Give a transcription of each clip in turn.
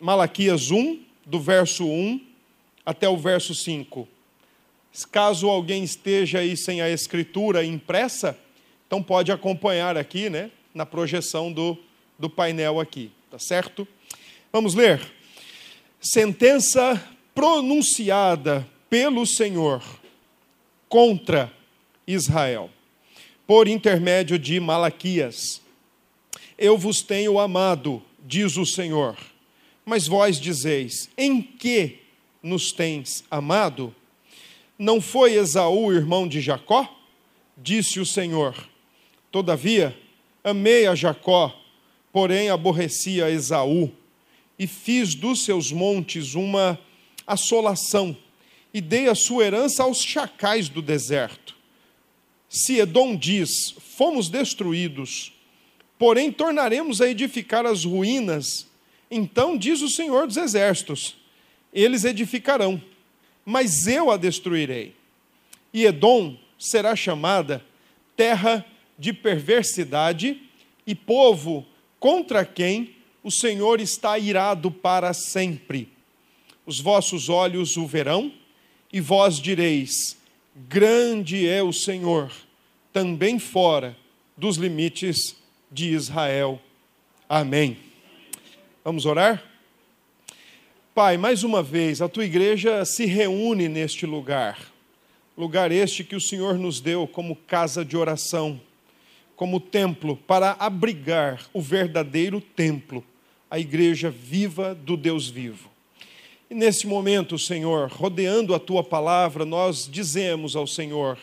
Malaquias 1, do verso 1 até o verso 5. Caso alguém esteja aí sem a escritura impressa, então pode acompanhar aqui, né, na projeção do, do painel aqui, tá certo? Vamos ler. Sentença pronunciada pelo Senhor contra Israel, por intermédio de Malaquias. Eu vos tenho amado, diz o Senhor. Mas vós dizeis: Em que nos tens amado? Não foi Esaú irmão de Jacó? Disse o Senhor. Todavia, amei a Jacó, porém aborreci a Esaú, e fiz dos seus montes uma assolação, e dei a sua herança aos chacais do deserto. Se Edom diz: Fomos destruídos, porém tornaremos a edificar as ruínas, então diz o Senhor dos Exércitos: Eles edificarão, mas eu a destruirei. E Edom será chamada terra de perversidade e povo contra quem o Senhor está irado para sempre. Os vossos olhos o verão, e vós direis: Grande é o Senhor, também fora dos limites de Israel. Amém. Vamos orar? Pai, mais uma vez, a tua igreja se reúne neste lugar, lugar este que o Senhor nos deu como casa de oração como templo para abrigar o verdadeiro templo, a igreja viva do Deus vivo. E nesse momento, Senhor, rodeando a tua palavra, nós dizemos ao Senhor: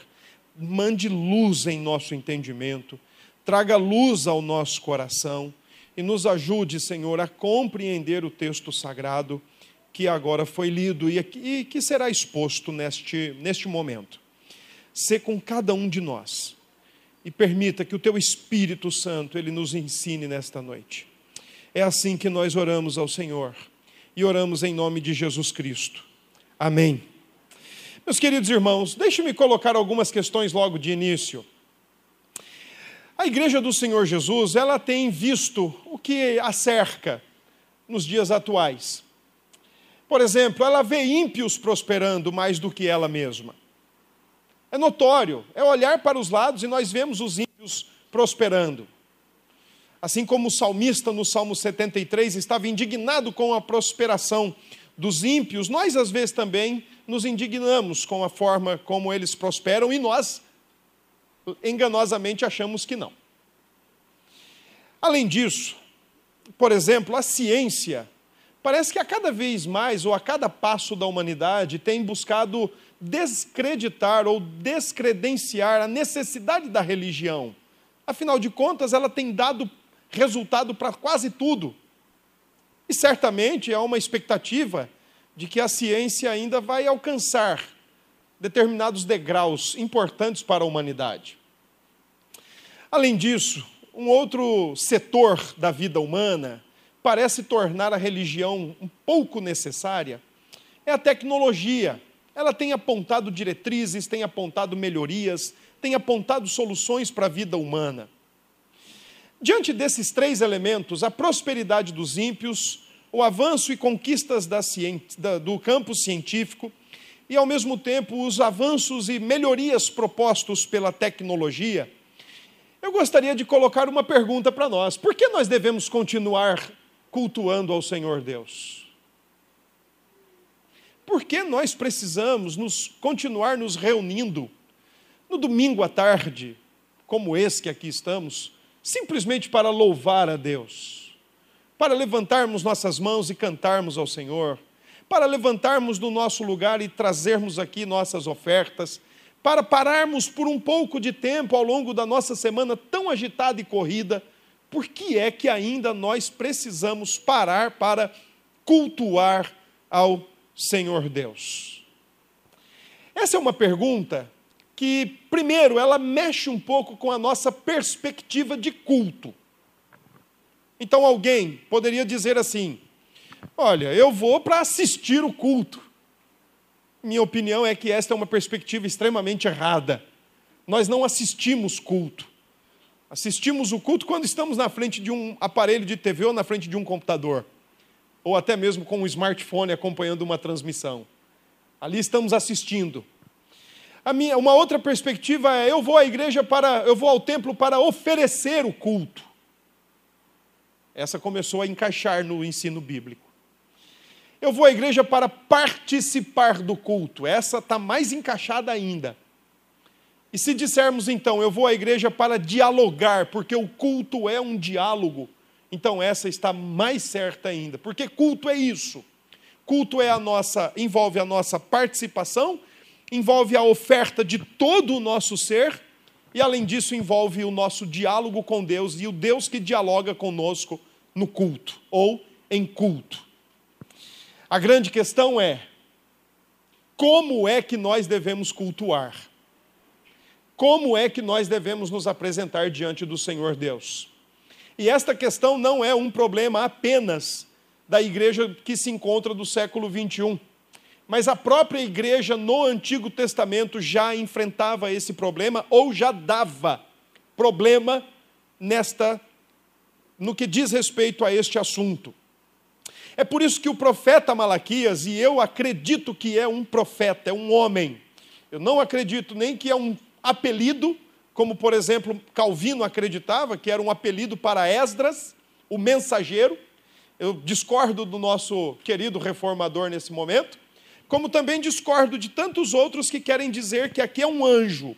mande luz em nosso entendimento, traga luz ao nosso coração e nos ajude, Senhor, a compreender o texto sagrado que agora foi lido e que será exposto neste, neste momento. Ser com cada um de nós e permita que o teu Espírito Santo ele nos ensine nesta noite. É assim que nós oramos ao Senhor e oramos em nome de Jesus Cristo. Amém. Meus queridos irmãos, deixe-me colocar algumas questões logo de início. A igreja do Senhor Jesus, ela tem visto o que a cerca nos dias atuais. Por exemplo, ela vê ímpios prosperando mais do que ela mesma. É notório, é olhar para os lados e nós vemos os ímpios prosperando. Assim como o salmista no Salmo 73 estava indignado com a prosperação dos ímpios, nós às vezes também nos indignamos com a forma como eles prosperam e nós enganosamente achamos que não. Além disso, por exemplo, a ciência parece que a cada vez mais, ou a cada passo da humanidade, tem buscado descreditar ou descredenciar a necessidade da religião. Afinal de contas, ela tem dado resultado para quase tudo. E certamente há uma expectativa de que a ciência ainda vai alcançar determinados degraus importantes para a humanidade. Além disso, um outro setor da vida humana parece tornar a religião um pouco necessária é a tecnologia ela tem apontado diretrizes, tem apontado melhorias, tem apontado soluções para a vida humana. Diante desses três elementos, a prosperidade dos ímpios, o avanço e conquistas da do campo científico, e ao mesmo tempo os avanços e melhorias propostos pela tecnologia, eu gostaria de colocar uma pergunta para nós: por que nós devemos continuar cultuando ao Senhor Deus? Por que nós precisamos nos continuar nos reunindo no domingo à tarde, como esse que aqui estamos, simplesmente para louvar a Deus, para levantarmos nossas mãos e cantarmos ao Senhor, para levantarmos do nosso lugar e trazermos aqui nossas ofertas, para pararmos por um pouco de tempo ao longo da nossa semana tão agitada e corrida, por que é que ainda nós precisamos parar para cultuar ao Senhor Deus? Essa é uma pergunta que, primeiro, ela mexe um pouco com a nossa perspectiva de culto. Então, alguém poderia dizer assim: Olha, eu vou para assistir o culto. Minha opinião é que esta é uma perspectiva extremamente errada. Nós não assistimos culto. Assistimos o culto quando estamos na frente de um aparelho de TV ou na frente de um computador. ou até mesmo com um smartphone acompanhando uma transmissão. Ali estamos assistindo. Minha, uma outra perspectiva é eu vou à igreja para, eu vou ao templo para oferecer o culto. Essa começou a encaixar no ensino bíblico. Eu vou à igreja para participar do culto. Essa está mais encaixada ainda. E se dissermos então, eu vou à igreja para dialogar, porque o culto é um diálogo, então essa está mais certa ainda, porque culto é isso. Culto é a nossa, envolve a nossa participação, envolve a oferta de todo o nosso ser, e além disso envolve o nosso diálogo com Deus e o Deus que dialoga conosco no culto ou em culto. A grande questão é: como é que nós devemos cultuar? Como é que nós devemos nos apresentar diante do Senhor Deus? E esta questão não é um problema apenas da igreja que se encontra do século 21. Mas a própria igreja no Antigo Testamento já enfrentava esse problema ou já dava problema nesta no que diz respeito a este assunto. É por isso que o profeta Malaquias, e eu acredito que é um profeta, é um homem. Eu não acredito nem que é um apelido, como por exemplo Calvino acreditava que era um apelido para Esdras, o mensageiro. Eu discordo do nosso querido reformador nesse momento, como também discordo de tantos outros que querem dizer que aqui é um anjo.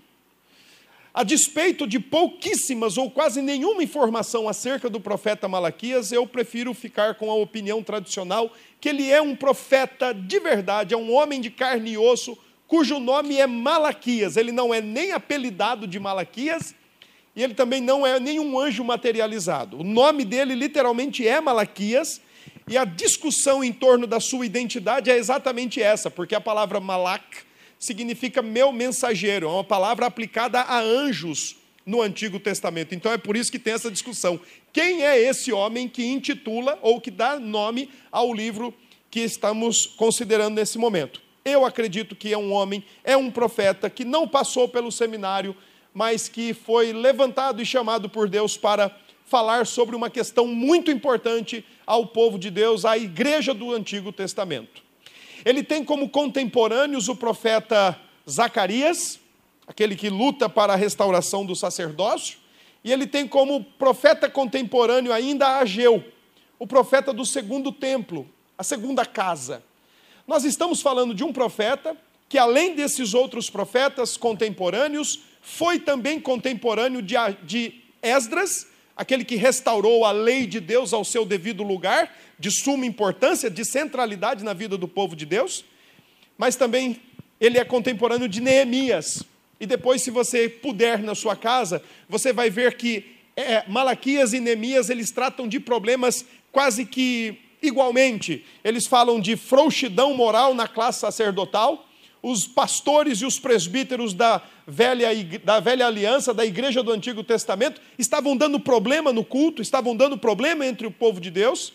A despeito de pouquíssimas ou quase nenhuma informação acerca do profeta Malaquias, eu prefiro ficar com a opinião tradicional que ele é um profeta de verdade, é um homem de carne e osso, cujo nome é Malaquias. Ele não é nem apelidado de Malaquias e ele também não é nenhum anjo materializado. O nome dele literalmente é Malaquias, e a discussão em torno da sua identidade é exatamente essa, porque a palavra malak significa meu mensageiro, é uma palavra aplicada a anjos no Antigo Testamento. Então é por isso que tem essa discussão. Quem é esse homem que intitula ou que dá nome ao livro que estamos considerando nesse momento? Eu acredito que é um homem, é um profeta que não passou pelo seminário, mas que foi levantado e chamado por Deus para falar sobre uma questão muito importante ao povo de Deus, à igreja do Antigo Testamento. Ele tem como contemporâneos o profeta Zacarias, aquele que luta para a restauração do sacerdócio, e ele tem como profeta contemporâneo ainda Ageu, o profeta do segundo templo, a segunda casa. Nós estamos falando de um profeta que, além desses outros profetas contemporâneos, foi também contemporâneo de, Esdras, aquele que restaurou a lei de Deus ao seu devido lugar, de suma importância, de centralidade na vida do povo de Deus, mas também ele é contemporâneo de Neemias. E depois, se você puder na sua casa, você vai ver que é, Malaquias e Neemias eles tratam de problemas quase que igualmente. Eles falam de frouxidão moral na classe sacerdotal, os pastores e os presbíteros da velha, da velha aliança, da igreja do Antigo Testamento, estavam dando problema no culto, estavam dando problema entre o povo de Deus,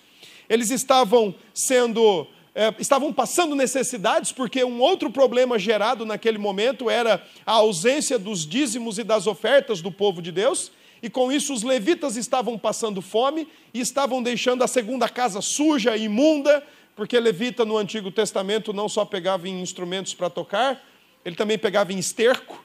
eles estavam sendo. É, estavam passando necessidades, porque um outro problema gerado naquele momento era a ausência dos dízimos e das ofertas do povo de Deus, e com isso os levitas estavam passando fome e estavam deixando a segunda casa suja imunda, porque levita no Antigo Testamento não só pegava em instrumentos para tocar, ele também pegava em esterco,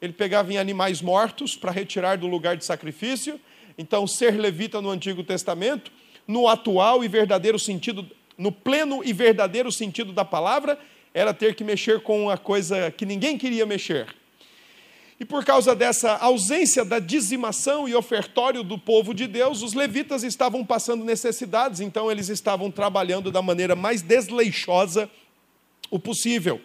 ele pegava em animais mortos para retirar do lugar de sacrifício. Então, ser levita no Antigo Testamento, no atual e verdadeiro sentido, no pleno e verdadeiro sentido da palavra, era ter que mexer com uma coisa que ninguém queria mexer. E por causa dessa ausência da dizimação e ofertório do povo de Deus, os levitas estavam passando necessidades, então eles estavam trabalhando da maneira mais desleixosa o possível.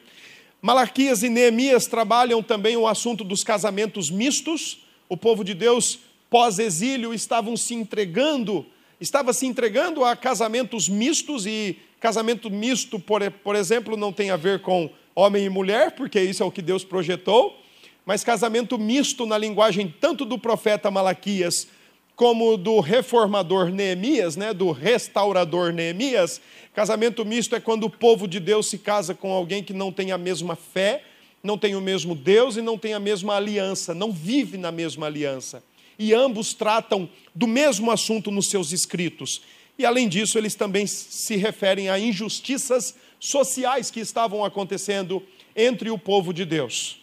Malaquias e Neemias trabalham também o assunto dos casamentos mistos. O povo de Deus, pós-exílio, estavam se entregando, estava se entregando a casamentos mistos, e casamento misto, por, por exemplo, não tem a ver com homem e mulher, porque isso é o que Deus projetou mas casamento misto na linguagem tanto do profeta Malaquias como do reformador Neemias, né, do restaurador Neemias. Casamento misto é quando o povo de Deus se casa com alguém que não tem a mesma fé, não tem o mesmo Deus e não tem a mesma aliança, não vive na mesma aliança. E ambos tratam do mesmo assunto nos seus escritos, E além disso, eles também se referem a injustiças sociais que estavam acontecendo entre o povo de Deus.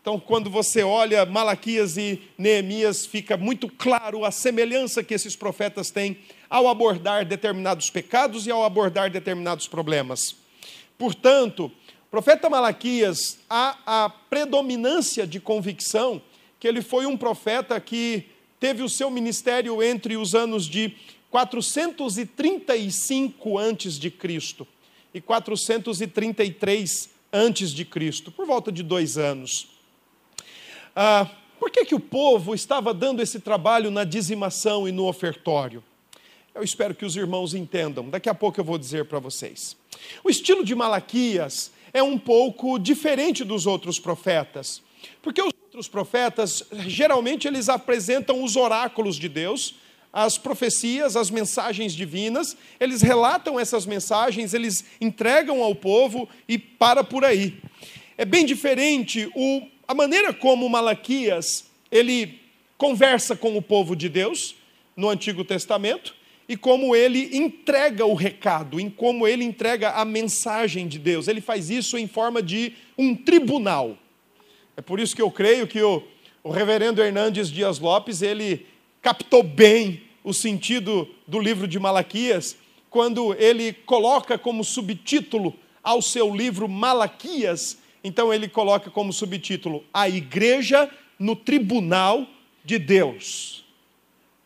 Então, quando você olha Malaquias e Neemias, fica muito claro a semelhança que esses profetas têm ao abordar determinados pecados e ao abordar determinados problemas. Portanto, profeta Malaquias, há a predominância de convicção que ele foi um profeta que teve o seu ministério entre os anos de 435 antes de Cristo e 433 antes de Cristo, por volta de dois anos. Ah, por que, que o povo estava dando esse trabalho na dizimação e no ofertório? Eu espero que os irmãos entendam. Daqui a pouco eu vou dizer para vocês. O estilo de Malaquias é um pouco diferente dos outros profetas, porque os outros profetas geralmente eles apresentam os oráculos de Deus, as profecias, as mensagens divinas, eles relatam essas mensagens, eles entregam ao povo e para por aí. É bem diferente o a maneira como Malaquias ele conversa com o povo de Deus no Antigo Testamento e como ele entrega o recado, em como ele entrega a mensagem de Deus. Ele faz isso em forma de um tribunal. É por isso que eu creio que o, o reverendo Hernandes Dias Lopes, ele captou bem o sentido do livro de Malaquias, quando ele coloca como subtítulo ao seu livro Malaquias, então ele coloca como subtítulo: A Igreja no Tribunal de Deus.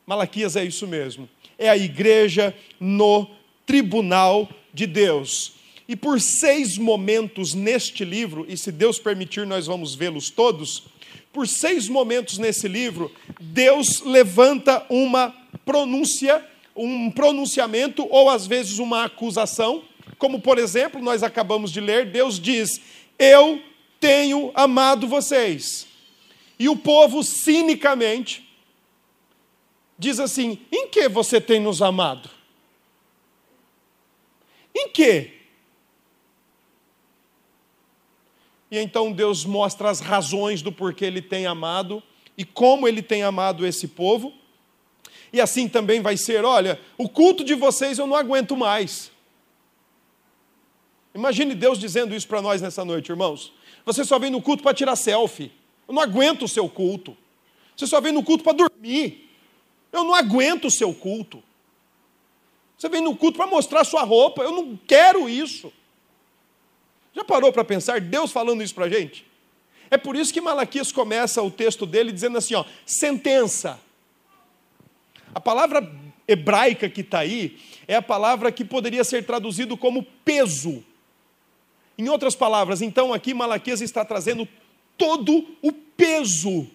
Malaquias é isso mesmo. É a igreja no tribunal de Deus. E por seis momentos neste livro, e se Deus permitir, nós vamos vê-los todos. Por seis momentos nesse livro, Deus levanta uma pronúncia, um pronunciamento ou às vezes uma acusação, como por exemplo, nós acabamos de ler, Deus diz: eu tenho amado vocês. E o povo, cinicamente, diz assim: Em que você tem nos amado? Em que? E então Deus mostra as razões do porquê ele tem amado e como ele tem amado esse povo. E assim também vai ser: olha, o culto de vocês eu não aguento mais. Imagine Deus dizendo isso para nós nessa noite, irmãos. Você só vem no culto para tirar selfie. Eu não aguento o seu culto. Você só vem no culto para dormir. Eu não aguento o seu culto. Você vem no culto para mostrar sua roupa. Eu não quero isso. Já parou para pensar Deus falando isso para a gente? É por isso que Malaquias começa o texto dele dizendo assim: ó, sentença. A palavra hebraica que está aí é a palavra que poderia ser traduzido como peso. Em outras palavras, então aqui Malaquias está trazendo todo o peso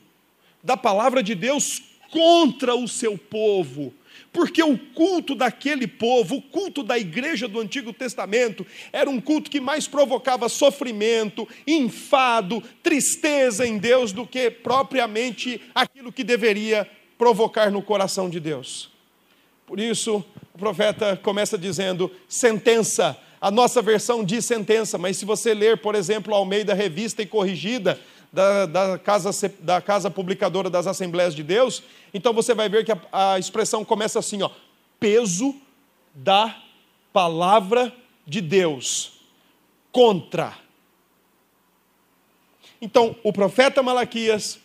da palavra de Deus contra o seu povo. Porque o culto daquele povo, o culto da igreja do Antigo Testamento, era um culto que mais provocava sofrimento, enfado, tristeza em Deus do que propriamente aquilo que deveria provocar no coração de Deus. Por isso, o profeta começa dizendo: sentença a nossa versão diz sentença, mas se você ler, por exemplo, ao meio da revista e corrigida da, da, casa, da Casa Publicadora das Assembleias de Deus, então você vai ver que a, a expressão começa assim: ó, peso da palavra de Deus contra. Então, o profeta Malaquias,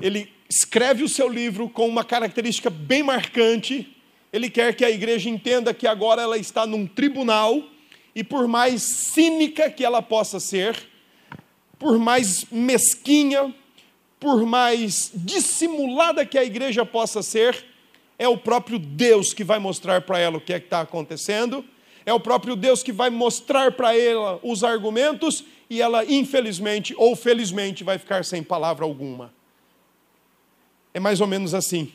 ele escreve o seu livro com uma característica bem marcante, ele quer que a igreja entenda que agora ela está num tribunal, e por mais cínica que ela possa ser, por mais mesquinha, por mais dissimulada que a igreja possa ser, é o próprio Deus que vai mostrar para ela o que é que está acontecendo, é o próprio Deus que vai mostrar para ela os argumentos e ela, infelizmente ou felizmente, vai ficar sem palavra alguma. É mais ou menos assim.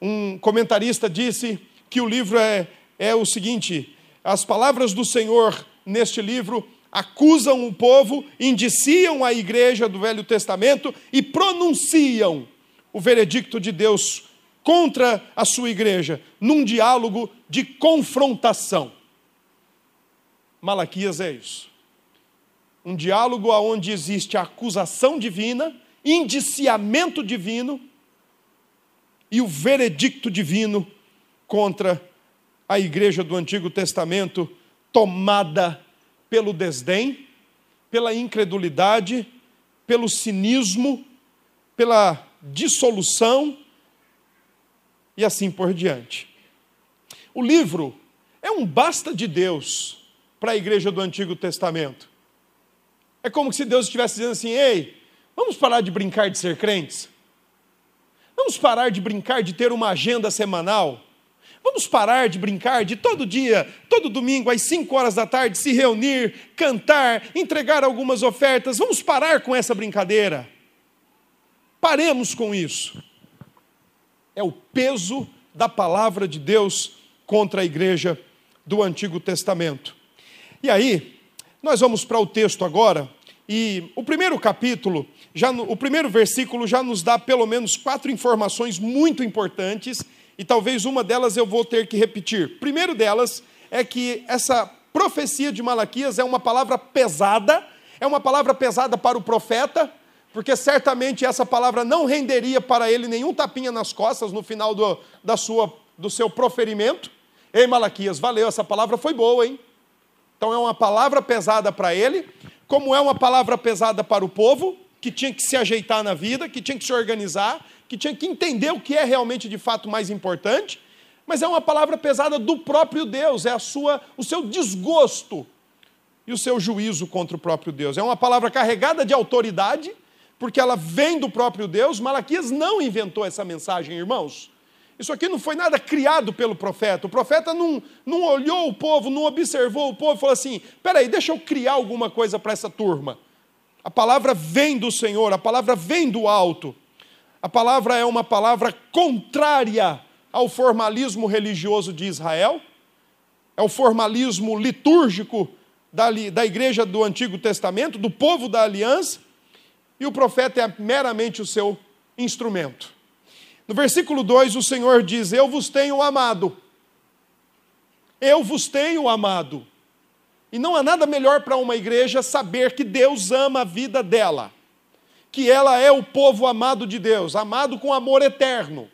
Um comentarista disse que o livro é, é o seguinte: as palavras do Senhor neste livro acusam o povo, indiciam a igreja do Velho Testamento e pronunciam o veredicto de Deus contra a sua igreja, num diálogo de confrontação. Malaquias é isso. Um diálogo onde existe acusação divina, indiciamento divino e o veredicto divino contra a igreja do Antigo Testamento tomada pelo desdém, pela incredulidade, pelo cinismo, pela dissolução e assim por diante. O livro é um basta de Deus para a igreja do Antigo Testamento. É como se Deus estivesse dizendo assim: ei, vamos parar de brincar de ser crentes? Vamos parar de brincar de ter uma agenda semanal? Vamos parar de brincar de todo dia, todo domingo, às 5 horas da tarde, se reunir, cantar, entregar algumas ofertas. Vamos parar com essa brincadeira. Paremos com isso. É o peso da palavra de Deus contra a igreja do Antigo Testamento. E aí, nós vamos para o texto agora, e o primeiro capítulo, já no, o primeiro versículo já nos dá pelo menos quatro informações muito importantes, e talvez uma delas eu vou ter que repetir. Primeiro delas é que essa profecia de Malaquias é uma palavra pesada, é uma palavra pesada para o profeta, porque certamente essa palavra não renderia para ele nenhum tapinha nas costas no final do, da sua, do seu proferimento. Ei, Malaquias, valeu, essa palavra foi boa, hein? Então é uma palavra pesada para ele, como é uma palavra pesada para o povo, que tinha que se ajeitar na vida, que tinha que se organizar, que tinha que entender o que é realmente de fato mais importante, mas é uma palavra pesada do próprio Deus, é a sua, o seu desgosto e o seu juízo contra o próprio Deus. É uma palavra carregada de autoridade, porque ela vem do próprio Deus. Malaquias não inventou essa mensagem, irmãos. Isso aqui não foi nada criado pelo profeta. O profeta não, não olhou o povo, não observou o povo falou assim: peraí, deixa eu criar alguma coisa para essa turma. A palavra vem do Senhor, a palavra vem do alto. A palavra é uma palavra contrária ao formalismo religioso de Israel, é o formalismo litúrgico da, da igreja do Antigo Testamento, do povo da aliança, e o profeta é meramente o seu instrumento. No versículo 2, o Senhor diz: Eu vos tenho amado. Eu vos tenho amado. E não há nada melhor para uma igreja saber que Deus ama a vida dela, que ela é o povo amado de Deus, amado com amor eterno.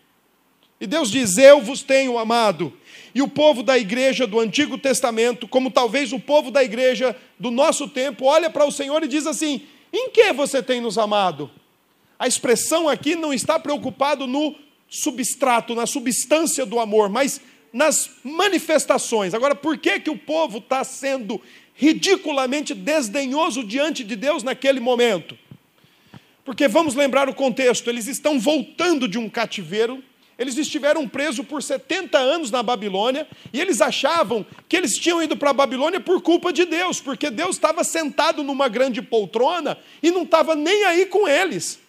E Deus diz: Eu vos tenho amado. E o povo da igreja do Antigo Testamento, como talvez o povo da igreja do nosso tempo, olha para o Senhor e diz assim: Em que você tem nos amado? A expressão aqui não está preocupado no substrato, na substância do amor, mas nas manifestações. Agora, por que, que o povo está sendo ridiculamente desdenhoso diante de Deus naquele momento? Porque vamos lembrar o contexto: eles estão voltando de um cativeiro, eles estiveram presos por 70 anos na Babilônia, e eles achavam que eles tinham ido para a Babilônia por culpa de Deus, porque Deus estava sentado numa grande poltrona e não estava nem aí com eles.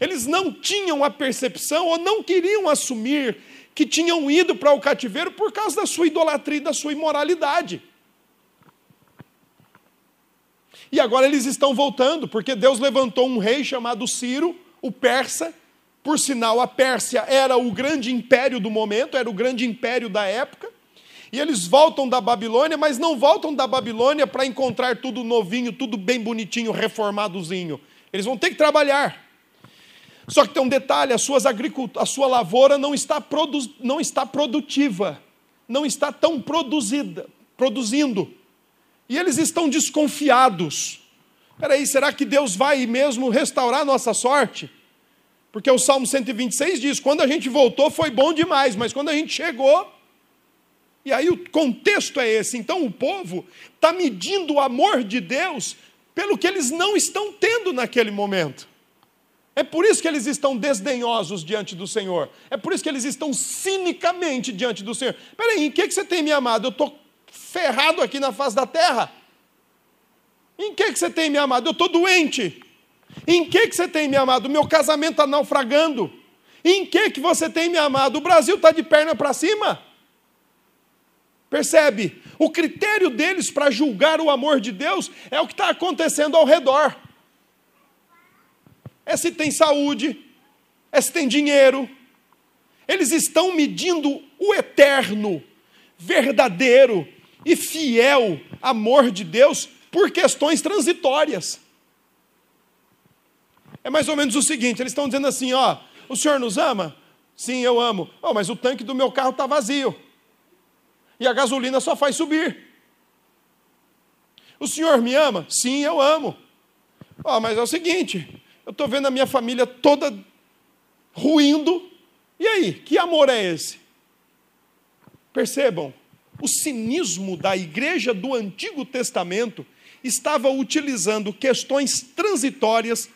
Eles não tinham a percepção ou não queriam assumir que tinham ido para o cativeiro por causa da sua idolatria e da sua imoralidade. E agora eles estão voltando, porque Deus levantou um rei chamado Ciro, o persa. Por sinal, a Pérsia era o grande império do momento, era o grande império da época. E eles voltam da Babilônia, mas não voltam da Babilônia para encontrar tudo novinho, tudo bem bonitinho, reformadozinho. Eles vão ter que trabalhar. Só que tem um detalhe: a, suas a sua lavoura não está, produ... não está produtiva, não está tão produzida, produzindo. E eles estão desconfiados. Peraí, será que Deus vai mesmo restaurar a nossa sorte? Porque o Salmo 126 diz: quando a gente voltou foi bom demais, mas quando a gente chegou. E aí o contexto é esse. Então o povo está medindo o amor de Deus pelo que eles não estão tendo naquele momento. É por isso que eles estão desdenhosos diante do Senhor. É por isso que eles estão cinicamente diante do Senhor. Peraí, em que, que você tem me amado? Eu estou ferrado aqui na face da terra. Em que, que você tem me amado? Eu estou doente. Em que, que você tem me amado? Meu casamento está naufragando. Em que, que você tem me amado? O Brasil está de perna para cima. Percebe? O critério deles para julgar o amor de Deus é o que está acontecendo ao redor é se tem saúde, é se tem dinheiro. Eles estão medindo o eterno, verdadeiro e fiel amor de Deus por questões transitórias. É mais ou menos o seguinte: eles estão dizendo assim, ó, o senhor nos ama? Sim, eu amo. Oh, mas o tanque do meu carro está vazio. e a gasolina só faz subir. O senhor me ama? Sim, eu amo. Oh, mas é o seguinte, eu estou vendo a minha família toda ruindo. E aí, que amor é esse? Percebam, o cinismo da igreja do Antigo Testamento estava utilizando questões transitórias,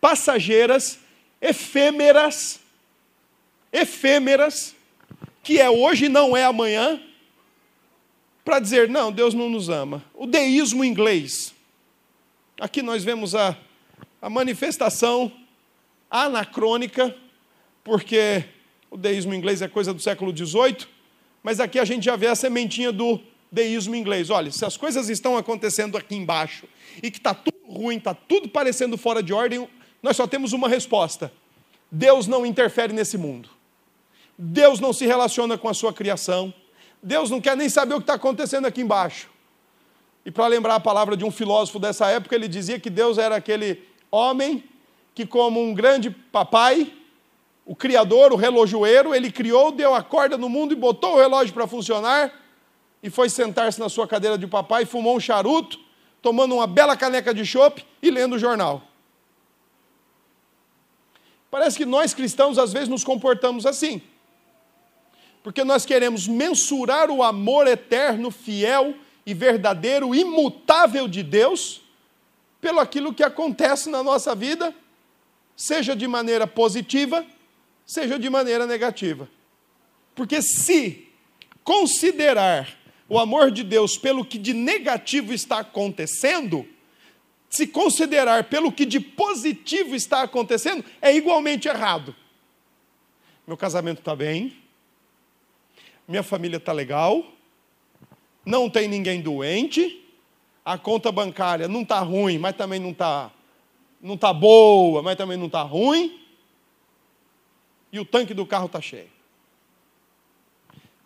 passageiras, efêmeras, efêmeras, que é hoje não é amanhã, para dizer, não, Deus não nos ama. O deísmo inglês. Aqui nós vemos a, a manifestação anacrônica, porque o deísmo inglês é coisa do século XVIII, mas aqui a gente já vê a sementinha do deísmo inglês. Olha, se as coisas estão acontecendo aqui embaixo e que está tudo ruim, está tudo parecendo fora de ordem, nós só temos uma resposta: Deus não interfere nesse mundo. Deus não se relaciona com a sua criação. Deus não quer nem saber o que está acontecendo aqui embaixo. E para lembrar a palavra de um filósofo dessa época, ele dizia que Deus era aquele homem que, como um grande papai, o criador, o relojoeiro, ele criou, deu a corda no mundo e botou o relógio para funcionar e foi sentar-se na sua cadeira de papai, fumou um charuto, tomando uma bela caneca de chope e lendo o jornal. Parece que nós cristãos às vezes nos comportamos assim porque nós queremos mensurar o amor eterno, fiel e verdadeiro, imutável de Deus, pelo aquilo que acontece na nossa vida, seja de maneira positiva, seja de maneira negativa. Porque se considerar o amor de Deus pelo que de negativo está acontecendo, se considerar pelo que de positivo está acontecendo, é igualmente errado. Meu casamento está bem, minha família está legal, não tem ninguém doente, a conta bancária não está ruim, mas também não está não tá boa, mas também não está ruim, e o tanque do carro está cheio.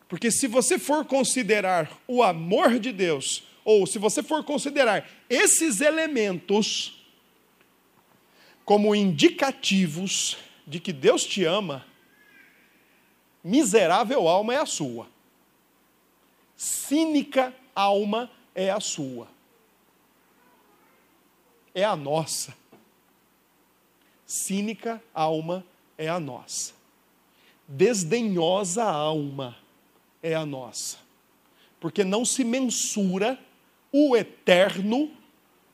Porque se você for considerar o amor de Deus, ou se você for considerar esses elementos como indicativos de que Deus te ama, miserável alma é a sua. Cínica alma é a sua. É a nossa. Cínica alma é a nossa. Desdenhosa alma é a nossa. Porque não se mensura o eterno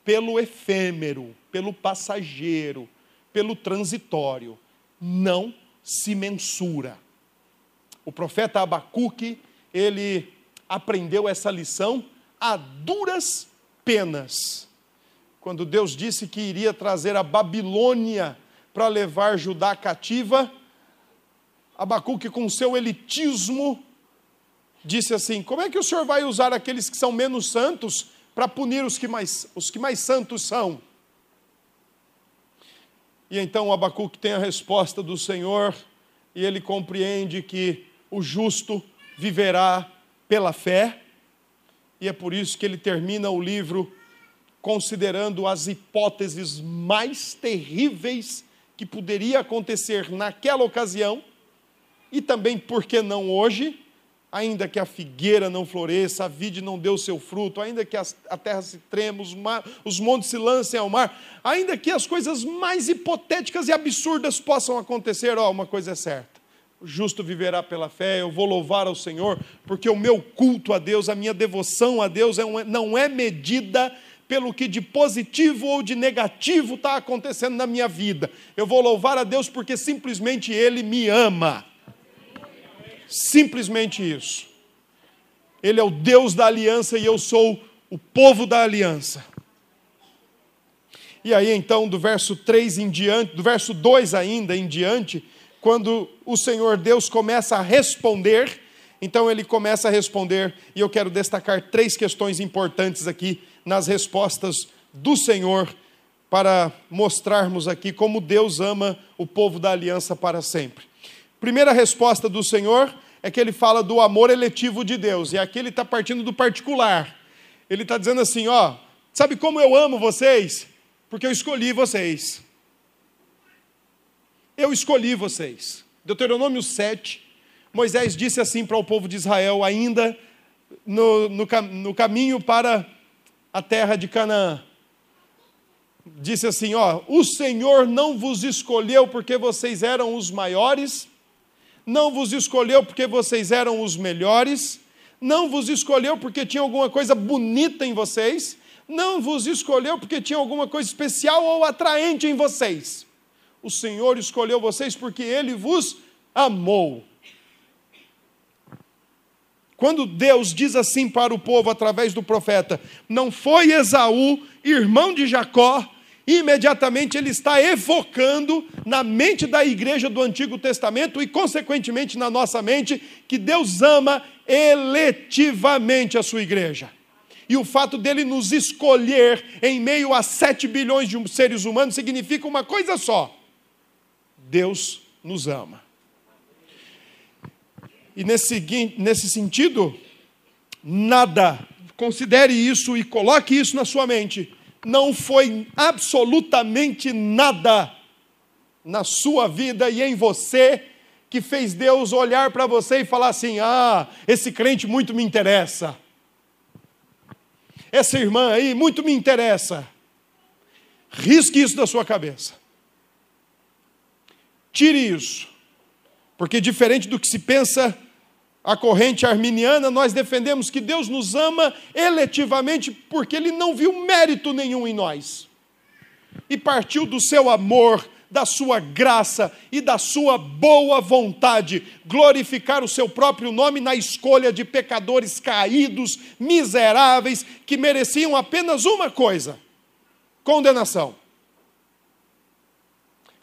pelo efêmero, pelo passageiro, pelo transitório. Não se mensura. O profeta Abacuque, ele aprendeu essa lição a duras penas. Quando Deus disse que iria trazer a Babilônia para levar Judá cativa, Abacuque, com seu elitismo, disse assim: Como é que o senhor vai usar aqueles que são menos santos para punir os que mais, os que mais santos são? E então Abacuque tem a resposta do Senhor, e ele compreende que o justo viverá pela fé, e é por isso que ele termina o livro considerando as hipóteses mais terríveis que poderia acontecer naquela ocasião, e também, por que não hoje, ainda que a figueira não floresça, a vide não dê o seu fruto, ainda que a terra se trema, os, mar, os montes se lancem ao mar, ainda que as coisas mais hipotéticas e absurdas possam acontecer, ó, uma coisa é certa o justo viverá pela fé, eu vou louvar ao Senhor, porque o meu culto a Deus, a minha devoção a Deus é não é medida pelo que de positivo ou de negativo está acontecendo na minha vida. Eu vou louvar a Deus porque simplesmente Ele me ama. Simplesmente isso. Ele é o Deus da aliança e eu sou o povo da aliança. E aí então, do verso 3 em diante, do verso 2 ainda em diante, quando o Senhor Deus começa a responder, então ele começa a responder, e eu quero destacar três questões importantes aqui nas respostas do Senhor, para mostrarmos aqui como Deus ama o povo da aliança para sempre. Primeira resposta do Senhor é que ele fala do amor eletivo de Deus, e aqui ele está partindo do particular. Ele está dizendo assim: ó, sabe como eu amo vocês? Porque eu escolhi vocês. Eu escolhi vocês. Deuteronômio 7, Moisés disse assim para o povo de Israel, ainda no, no, no caminho para a terra de Canaã. Disse assim: Ó, o Senhor não vos escolheu porque vocês eram os maiores, não vos escolheu porque vocês eram os melhores, não vos escolheu porque tinha alguma coisa bonita em vocês, não vos escolheu porque tinha alguma coisa especial ou atraente em vocês. O Senhor escolheu vocês porque Ele vos amou. Quando Deus diz assim para o povo através do profeta: Não foi Esaú, irmão de Jacó, imediatamente ele está evocando na mente da igreja do Antigo Testamento e, consequentemente, na nossa mente, que Deus ama eletivamente a sua igreja. E o fato dele nos escolher em meio a sete bilhões de seres humanos significa uma coisa só: Deus nos ama. E nesse, nesse sentido, nada, considere isso e coloque isso na sua mente, não foi absolutamente nada na sua vida e em você que fez Deus olhar para você e falar assim: ah, esse crente muito me interessa. Essa irmã aí muito me interessa. Risque isso da sua cabeça. Tire isso. Porque diferente do que se pensa, a corrente arminiana, nós defendemos que Deus nos ama eletivamente porque Ele não viu mérito nenhum em nós. E partiu do seu amor, da sua graça e da sua boa vontade glorificar o seu próprio nome na escolha de pecadores caídos, miseráveis, que mereciam apenas uma coisa: condenação.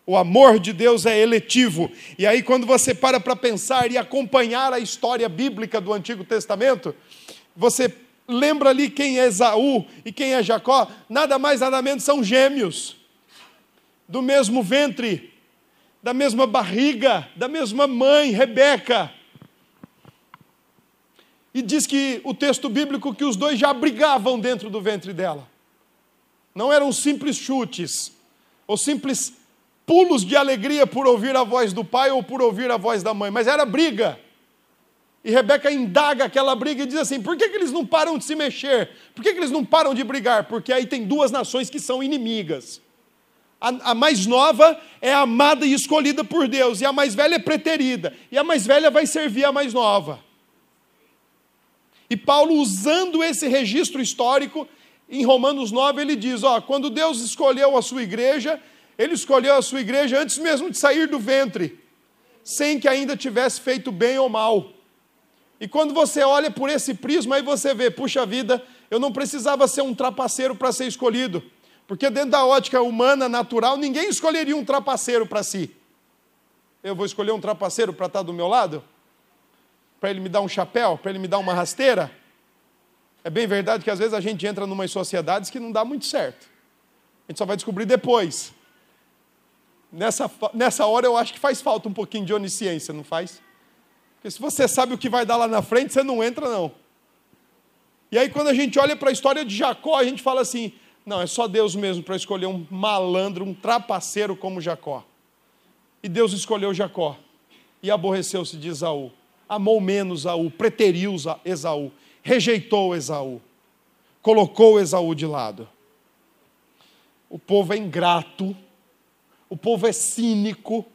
O amor de Deus é eletivo. E aí, quando você para para pensar e acompanhar a história bíblica do Antigo Testamento, você lembra ali quem é Esaú e quem é Jacó, nada mais, nada menos são gêmeos, do mesmo ventre, da mesma barriga, da mesma mãe, Rebeca. E diz que o texto bíblico que os dois já brigavam dentro do ventre dela. Não eram simples chutes, ou simples pulos de alegria por ouvir a voz do pai ou por ouvir a voz da mãe, mas era briga. E Rebeca indaga aquela briga e diz assim: por que, que eles não param de se mexer? Por que, que eles não param de brigar? Porque aí tem duas nações que são inimigas. A, a, mais nova é amada e escolhida por Deus, e a mais velha é preterida, e a mais velha vai servir a mais nova. E Paulo, usando esse registro histórico, em Romanos 9, ele diz: ó, quando Deus escolheu a sua igreja, ele escolheu a sua igreja antes mesmo de sair do ventre, sem que ainda tivesse feito bem ou mal. E quando você olha por esse prisma, aí você vê, puxa vida, eu não precisava ser um trapaceiro para ser escolhido. Porque dentro da ótica humana, natural, ninguém escolheria um trapaceiro para si. Eu vou escolher um trapaceiro para estar do meu lado? Para ele me dar um chapéu? Para ele me dar uma rasteira? É bem verdade que às vezes a gente entra em umas sociedades que não dá muito certo. A gente só vai descobrir depois nessa, nessa hora eu acho que faz falta um pouquinho de onisciência, não faz? Porque se você sabe o que vai dar lá na frente, você não entra, não. E aí, quando a gente olha para a história de Jacó, a gente fala assim: não, é só Deus mesmo para escolher um malandro, um trapaceiro como Jacó. E Deus escolheu Jacó e aborreceu-se de Esaú. Amou menos Esaú, preteriu Esaú, rejeitou Esaú, colocou Esaú de lado. O povo é ingrato, o povo é cínico,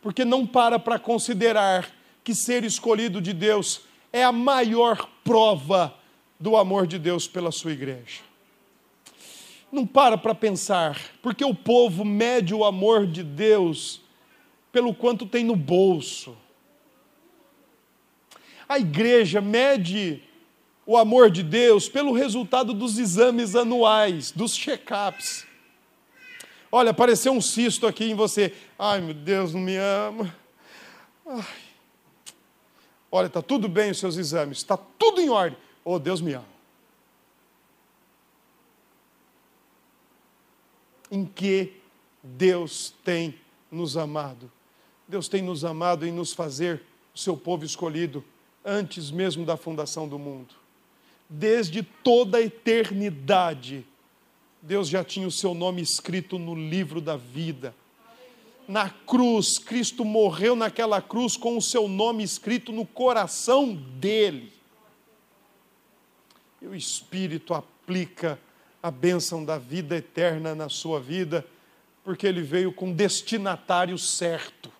porque não para para considerar que ser escolhido de Deus é a maior prova do amor de Deus pela sua igreja. Não para para pensar, porque o povo mede o amor de Deus pelo quanto tem no bolso. A igreja mede o amor de Deus pelo resultado dos exames anuais, dos check-ups. Olha, apareceu um cisto aqui em você. Ai, meu Deus, não me ama. Ai. Olha, está tudo bem os seus exames, está tudo em ordem. Oh, Deus me ama. Em que Deus tem nos amado? Deus tem nos amado em nos fazer o seu povo escolhido antes mesmo da fundação do mundo. Desde toda a eternidade, Deus já tinha o seu nome escrito no livro da vida. Na cruz, Cristo morreu naquela cruz com o seu nome escrito no coração dele. e o Espírito aplica a bênção da vida eterna na sua vida, porque ele veio com destinatário certo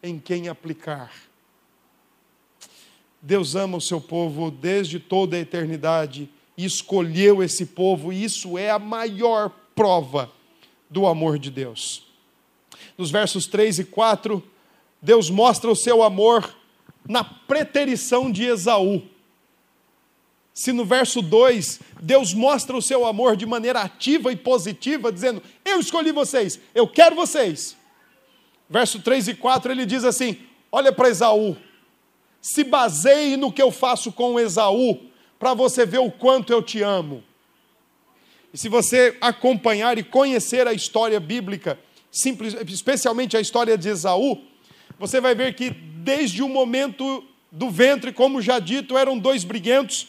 em quem aplicar. Deus ama o seu povo desde toda a eternidade e escolheu esse povo, e isso é a maior prova do amor de Deus. Nos versos 3 e 4, Deus mostra o seu amor na preterição de Esaú. Se no verso 2, Deus mostra o seu amor de maneira ativa e positiva, dizendo: Eu escolhi vocês, eu quero vocês. Verso 3 e 4 ele diz assim: Olha para Esaú, se baseie no que eu faço com Esaú, para você ver o quanto eu te amo. E se você acompanhar e conhecer a história bíblica, simples, especialmente a história de Esaú, você vai ver que desde o momento do ventre, como já dito, eram dois briguentos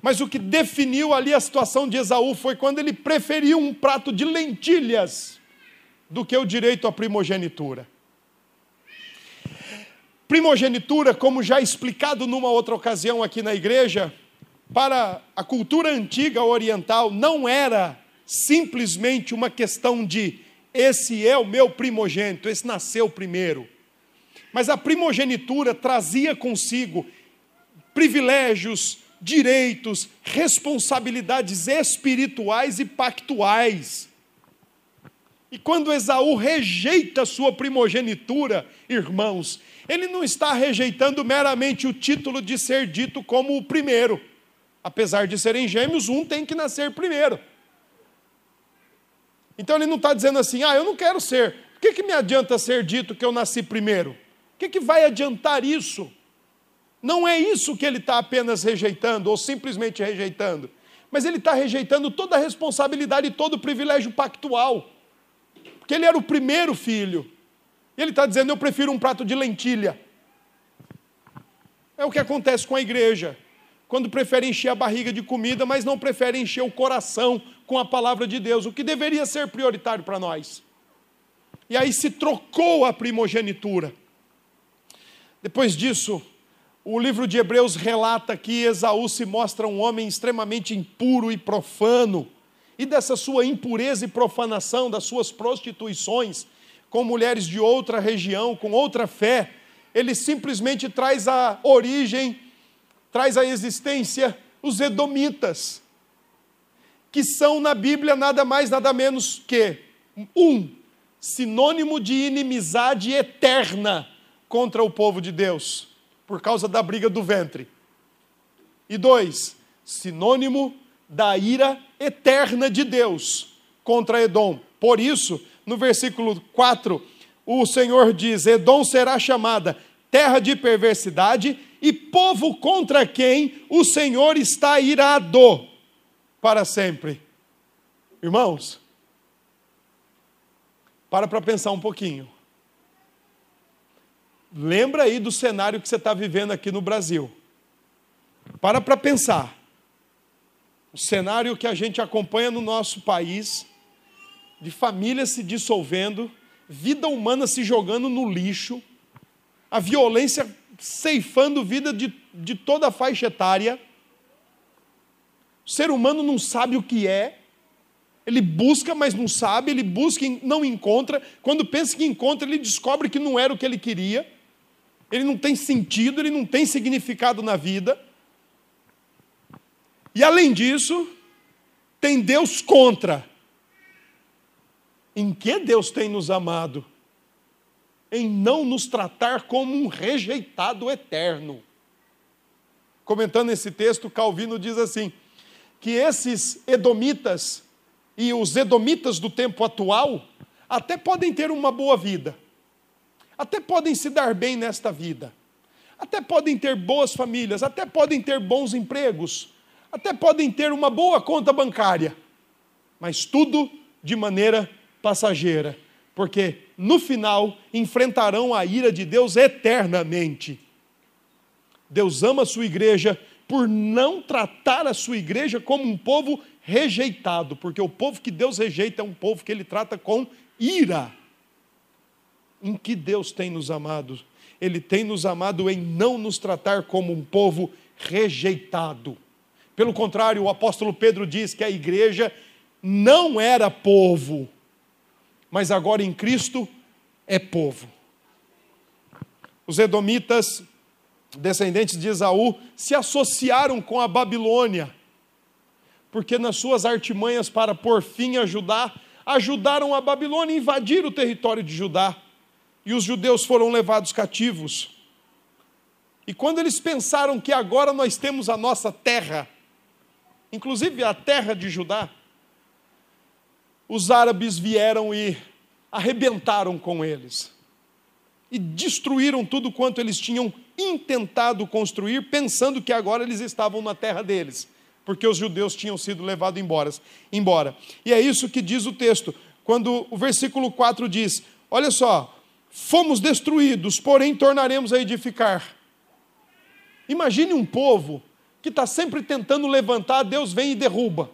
mas o que definiu ali a situação de Esaú foi quando ele preferiu um prato de lentilhas do que o direito à primogenitura. Primogenitura, como já explicado numa outra ocasião aqui na igreja, para a cultura antiga oriental não era simplesmente uma questão de esse é o meu primogênito, esse nasceu primeiro. Mas a primogenitura trazia consigo privilégios, direitos, responsabilidades espirituais e pactuais. E quando Esaú rejeita sua primogenitura, irmãos, ele não está rejeitando meramente o título de ser dito como o primeiro. Apesar de serem gêmeos, um tem que nascer primeiro. Então ele não está dizendo assim, ah, eu não quero ser. O que, que me adianta ser dito que eu nasci primeiro? O que, que vai adiantar isso? Não é isso que ele está apenas rejeitando ou simplesmente rejeitando, mas ele está rejeitando toda a responsabilidade e todo o privilégio pactual, porque ele era o primeiro filho, e ele está dizendo: Eu prefiro um prato de lentilha. É o que acontece com a igreja, quando prefere encher a barriga de comida, mas não prefere encher o coração com a palavra de Deus, o que deveria ser prioritário para nós. E aí se trocou a primogenitura. Depois disso, o livro de Hebreus relata que Esaú se mostra um homem extremamente impuro e profano, e dessa sua impureza e profanação, das suas prostituições com mulheres de outra região, com outra fé, ele simplesmente traz a origem, traz a existência os edomitas, que são na Bíblia nada mais, nada menos que um sinônimo de inimizade eterna contra o povo de Deus por causa da briga do ventre. E dois, sinônimo da ira eterna de Deus contra Edom. Por isso, no versículo 4, o Senhor diz: Edom será chamada terra de perversidade e povo contra quem o Senhor está irado para sempre. Irmãos, para para pensar um pouquinho. Lembra aí do cenário que você está vivendo aqui no Brasil. Para para pensar. O cenário que a gente acompanha no nosso país, de famílias se dissolvendo, vida humana se jogando no lixo, a violência ceifando vida de, de toda a faixa etária. O ser humano não sabe o que é, ele busca, mas não sabe, ele busca e não encontra. Quando pensa que encontra, ele descobre que não era o que ele queria ele não tem sentido, ele não tem significado na vida. E além disso, tem Deus contra. Em que Deus tem nos amado? Em não nos tratar como um rejeitado eterno. Comentando esse texto, Calvino diz assim: que esses edomitas e os edomitas do tempo atual até podem ter uma boa vida, até podem se dar bem nesta vida, até podem ter boas famílias, até podem ter bons empregos, até podem ter uma boa conta bancária, mas tudo de maneira passageira, porque no final enfrentarão a ira de Deus eternamente. Deus ama a sua igreja por não tratar a sua igreja como um povo rejeitado, porque o povo que Deus rejeita é um povo que ele trata com ira em que Deus tem nos amado. Ele tem nos amado em não nos tratar como um povo rejeitado, Pelo contrário, o apóstolo Pedro diz que a igreja não era povo, mas agora em Cristo é povo. Os edomitas, descendentes de Esaú, se associaram com a Babilônia, porque nas suas artimanhas para por fim a Judá, ajudaram a Babilônia a invadir o território de Judá, e os judeus foram levados cativos. E quando eles pensaram que agora nós temos a nossa terra, inclusive a terra de Judá, os árabes vieram e arrebentaram com eles e destruíram tudo quanto eles tinham intentado construir, pensando que agora eles estavam na terra deles, porque os judeus tinham sido levados embora. embora. E é isso que diz o texto, quando o versículo 4 diz: Olha só, fomos destruídos, porém tornaremos a edificar. Imagine um povo que está sempre tentando levantar, Deus vem e derruba.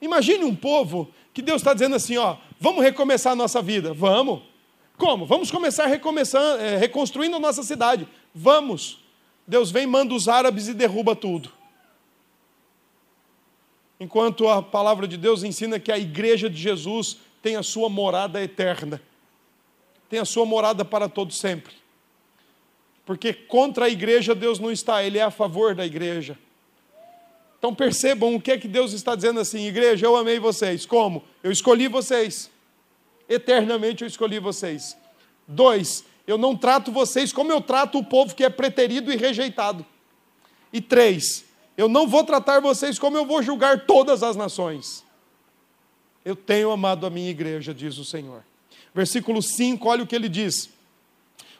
Imagine um povo que Deus está dizendo assim: ó, vamos recomeçar a nossa vida. Vamos. Como? Vamos começar recomeçando, é, reconstruindo a nossa cidade. Vamos. Deus vem, manda os árabes e derruba tudo. Enquanto a palavra de Deus ensina que a igreja de Jesus tem a sua morada eterna, tem a sua morada para todo sempre. Porque contra a igreja Deus não está, Ele é a favor da igreja. Então percebam o que é que Deus está dizendo assim, igreja, eu amei vocês. Como? Eu escolhi vocês. Eternamente eu escolhi vocês. Dois, eu não trato vocês como eu trato o povo que é preterido e rejeitado. E três, eu não vou tratar vocês como eu vou julgar todas as nações. Eu tenho amado a minha igreja, diz o Senhor. Versículo 5, olha o que ele diz: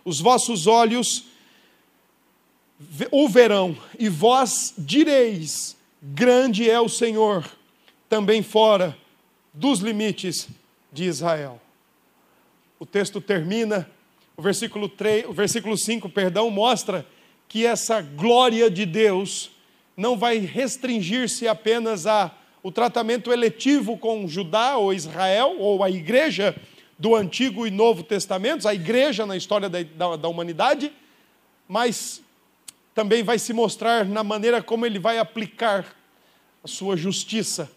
Os vossos olhos o verão, e vós direis: grande é o Senhor, também fora dos limites de Israel. O texto termina, o versículo 3, o versículo 5, perdão, mostra que essa glória de Deus não vai restringir-se apenas a o tratamento eletivo com Judá ou Israel ou a igreja do Antigo e Novo Testamentos, a igreja na história da, da, da humanidade, mas também vai se mostrar na maneira como ele vai aplicar a sua justiça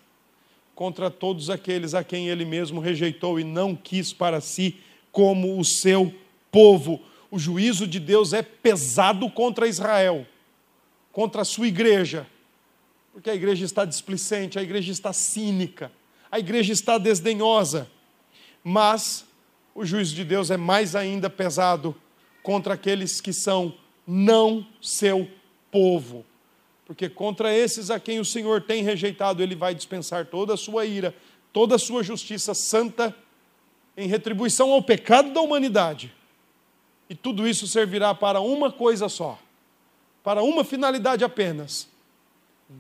contra todos aqueles a quem ele mesmo rejeitou e não quis para si como o seu povo. O juízo de Deus é pesado contra Israel, contra a sua igreja, porque a igreja está displicente, a igreja está cínica, a igreja está desdenhosa. Mas o juízo de Deus é mais ainda pesado contra aqueles que são não seu povo. Porque contra esses a quem o Senhor tem rejeitado, ele vai dispensar toda a sua ira, toda a sua justiça santa, em retribuição ao pecado da humanidade. E tudo isso servirá para uma coisa só, para uma finalidade apenas: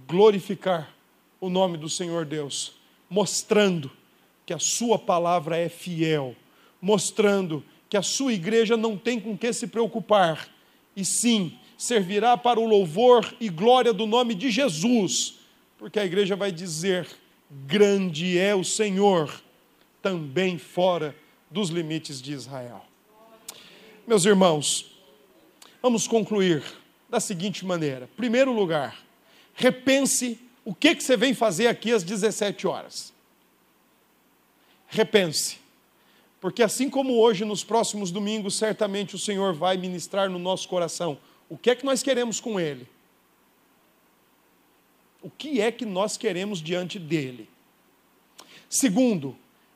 glorificar o nome do Senhor Deus, mostrando que a Sua palavra é fiel, mostrando que a Sua igreja não tem com que se preocupar e sim servirá para o louvor e glória do nome de Jesus, porque a igreja vai dizer: grande é o Senhor, também fora dos limites de Israel. Meus irmãos, vamos concluir da seguinte maneira: primeiro lugar, repense o que, que você vem fazer aqui às 17 horas. Repense. Porque assim como hoje, nos próximos domingos, certamente o Senhor vai ministrar no nosso coração o que é que nós queremos com Ele. O que é que nós queremos diante dele? Segundo,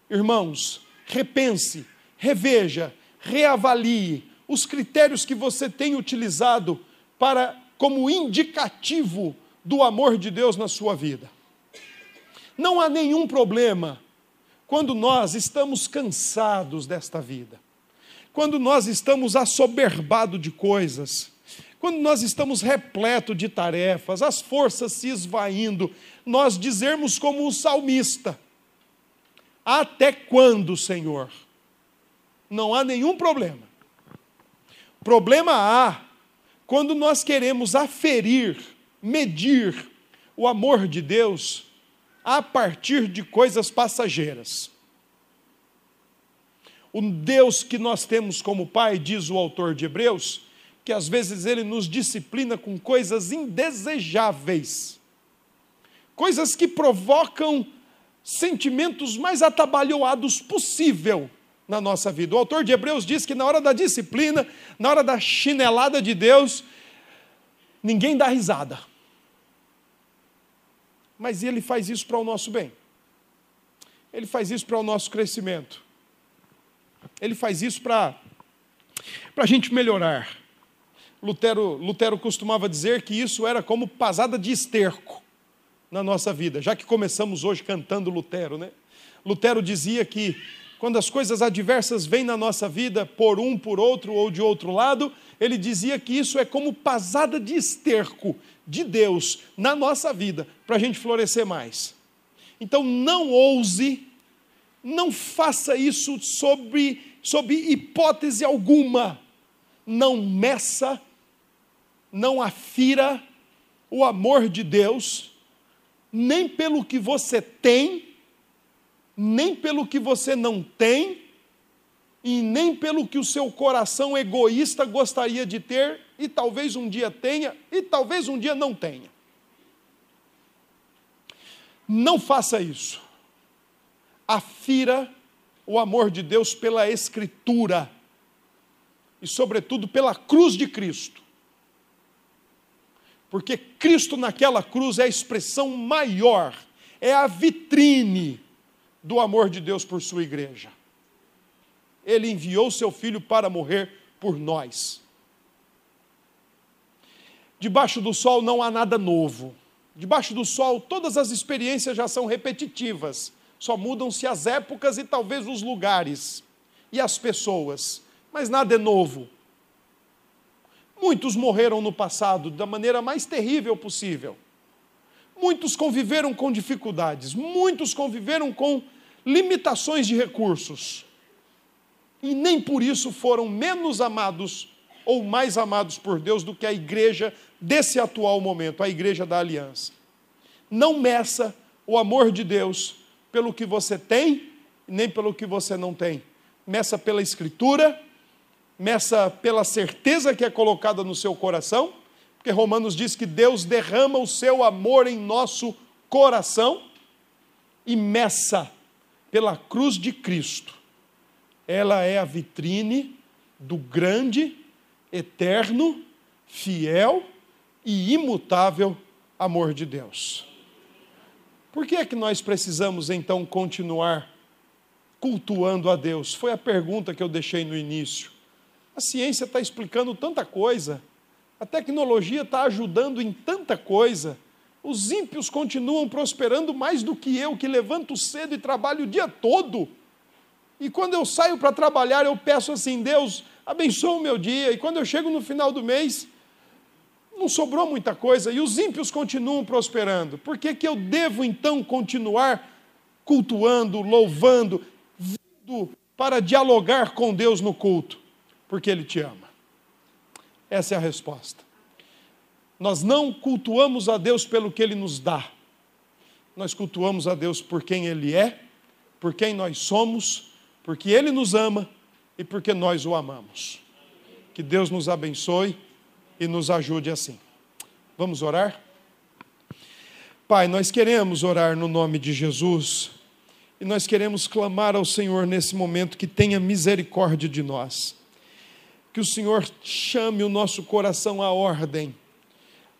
irmãos, repense, reveja, reavalie os critérios que você tem utilizado para como indicativo do amor de Deus na sua vida. Não há nenhum problema quando nós estamos cansados desta vida, quando nós estamos assoberbados de coisas, quando nós estamos repletos de tarefas, as forças se esvaindo, nós dizermos como o salmista: Até quando, Senhor? Não há nenhum problema. Problema há quando nós queremos aferir, medir o amor de Deus a partir de coisas passageiras. O Deus que nós temos como Pai, diz o autor de Hebreus, que às vezes ele nos disciplina com coisas indesejáveis, coisas que provocam sentimentos mais atabalhoados possível na nossa vida. O autor de Hebreus diz que na hora da disciplina, na hora da chinelada de Deus, ninguém dá risada. Mas ele faz isso para o nosso bem. Ele faz isso para o nosso crescimento. Ele faz isso para a gente melhorar. Lutero, Lutero costumava dizer que isso era como pasada de esterco na nossa vida, já que começamos hoje cantando Lutero, né? Lutero dizia que quando as coisas adversas vêm na nossa vida, por um, por outro ou de outro lado, ele dizia que isso é como pasada de esterco de Deus na nossa vida, para a gente florescer mais. Então não ouse, não faça isso sob, sob hipótese alguma, não meça, não afira o amor de Deus, nem pelo que você tem, nem pelo que você não tem, e nem pelo que o seu coração egoísta gostaria de ter, e talvez um dia tenha, e talvez um dia não tenha. Não faça isso. Afira o amor de Deus pela Escritura e, sobretudo, pela cruz de Cristo. Porque Cristo naquela cruz é a expressão maior, é a vitrine do amor de Deus por sua igreja. Ele enviou seu filho para morrer por nós. Debaixo do sol não há nada novo. Debaixo do sol, todas as experiências já são repetitivas, só mudam-se as épocas e talvez os lugares e as pessoas, mas nada é novo. Muitos morreram no passado da maneira mais terrível possível. Muitos conviveram com dificuldades, muitos conviveram com limitações de recursos. E nem por isso foram menos amados ou mais amados por Deus do que a igreja desse atual momento, a igreja da aliança. Não meça o amor de Deus pelo que você tem, nem pelo que você não tem. Meça pela Escritura, meça pela certeza que é colocada no seu coração, porque Romanos diz que Deus derrama o seu amor em nosso coração, e meça pela cruz de Cristo. Ela é a vitrine do grande, eterno, fiel e imutável amor de Deus. Por que é que nós precisamos então continuar cultuando a Deus? Foi a pergunta que eu deixei no início. A ciência está explicando tanta coisa, a tecnologia está ajudando em tanta coisa, os ímpios continuam prosperando mais do que eu, que levanto cedo e trabalho o dia todo. E quando eu saio para trabalhar, eu peço assim: Deus, abençoa o meu dia. E quando eu chego no final do mês, não sobrou muita coisa e os ímpios continuam prosperando. Por que, que eu devo então continuar cultuando, louvando, vindo para dialogar com Deus no culto? Porque Ele te ama. Essa é a resposta. Nós não cultuamos a Deus pelo que Ele nos dá, nós cultuamos a Deus por quem Ele é, por quem nós somos, porque Ele nos ama e porque nós o amamos. Que Deus nos abençoe e nos ajude assim. Vamos orar? Pai, nós queremos orar no nome de Jesus e nós queremos clamar ao Senhor nesse momento que tenha misericórdia de nós. Que o Senhor chame o nosso coração à ordem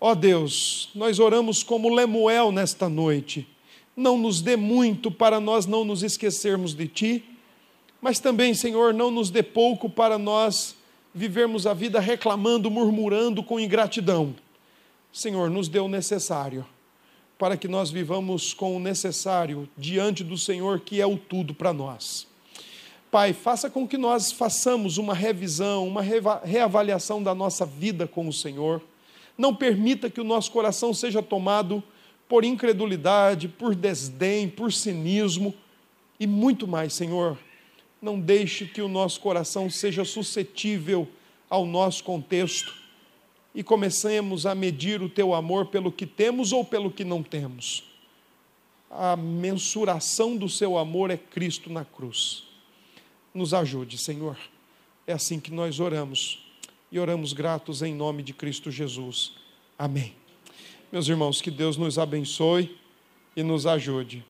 Ó oh Deus, nós oramos como Lemuel nesta noite. Não nos dê muito para nós não nos esquecermos de Ti, mas também, Senhor, não nos dê pouco para nós vivermos a vida reclamando, murmurando com ingratidão. Senhor, nos dê o necessário para que nós vivamos com o necessário diante do Senhor, que é o tudo para nós. Pai, faça com que nós façamos uma revisão, uma reavaliação da nossa vida com o Senhor não permita que o nosso coração seja tomado por incredulidade, por desdém, por cinismo e muito mais, Senhor. Não deixe que o nosso coração seja suscetível ao nosso contexto e comecemos a medir o teu amor pelo que temos ou pelo que não temos. A mensuração do seu amor é Cristo na cruz. Nos ajude, Senhor. É assim que nós oramos e oramos gratos em nome de Cristo Jesus. Amém. Meus irmãos, que Deus nos abençoe e nos ajude.